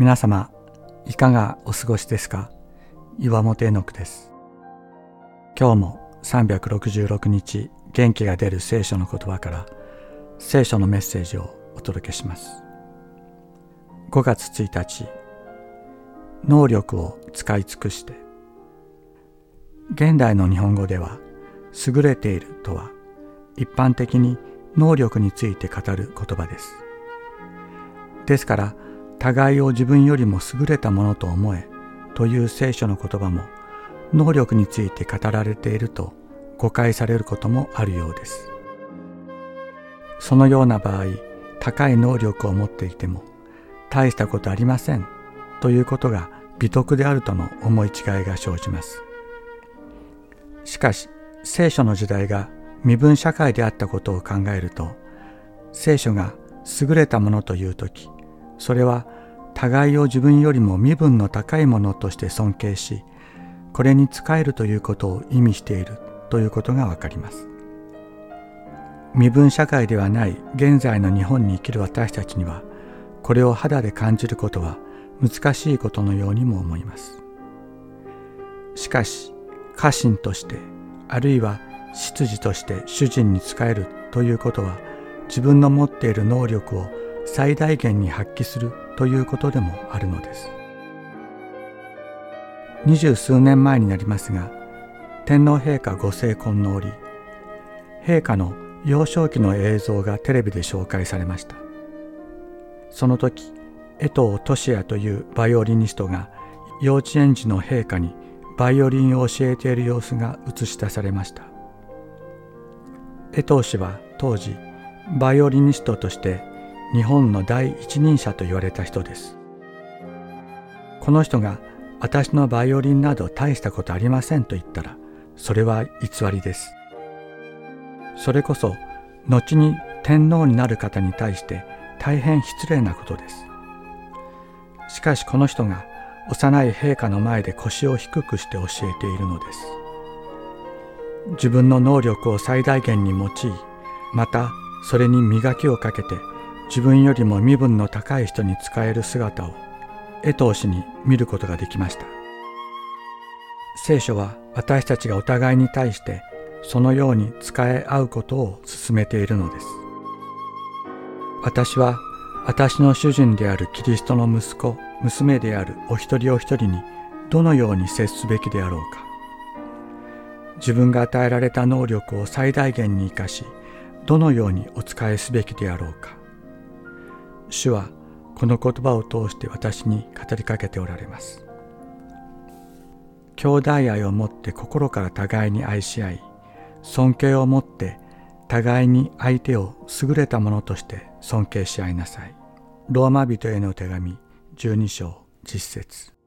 皆様いかがお過ごしですか？岩本絵の句です。今日も366日元気が出る聖書の言葉から聖書のメッセージをお届けします。5月1日能力を使い尽くして現代の日本語では優れているとは一般的に能力について語る言葉です。ですから互いを自分よりも優れたものと思えという聖書の言葉も能力について語られていると誤解されることもあるようです。そのような場合、高い能力を持っていても大したことありませんということが美徳であるとの思い違いが生じます。しかし、聖書の時代が身分社会であったことを考えると、聖書が優れたものという時、それは互いを自分よりも身分の高いものとして尊敬しこれに仕えるということを意味しているということがわかります。身分社会ではない現在の日本に生きる私たちにはこれを肌で感じることは難しいことのようにも思います。しかし家臣としてあるいは執事として主人に仕えるということは自分の持っている能力を最大限に発揮するということでもあるのです。二十数年前になりますが天皇陛下ご成婚の折陛下の幼少期の映像がテレビで紹介されました。その時江藤俊也というバイオリニストが幼稚園児の陛下にバイオリンを教えている様子が映し出されました。江藤氏は当時バイオリニストとして日本の第一人者と言われた人です。この人が私のバイオリンなど大したことありませんと言ったらそれは偽りです。それこそ後に天皇になる方に対して大変失礼なことです。しかしこの人が幼い陛下の前で腰を低くして教えているのです。自分の能力を最大限に用いまたそれに磨きをかけて自分よりも身分の高い人に仕える姿を江藤氏に見ることができました。聖書は私たちがお互いに対してそのように仕え合うことを進めているのです。私は私の主人であるキリストの息子娘であるお一人お一人にどのように接すべきであろうか。自分が与えられた能力を最大限に生かしどのようにお仕えすべきであろうか。主はこの言葉を通して私に語りかけておられます。兄弟愛を持って心から互いに愛し合い尊敬を持って互いに相手を優れたものとして尊敬し合いなさい。ローマ人への手紙12章実節。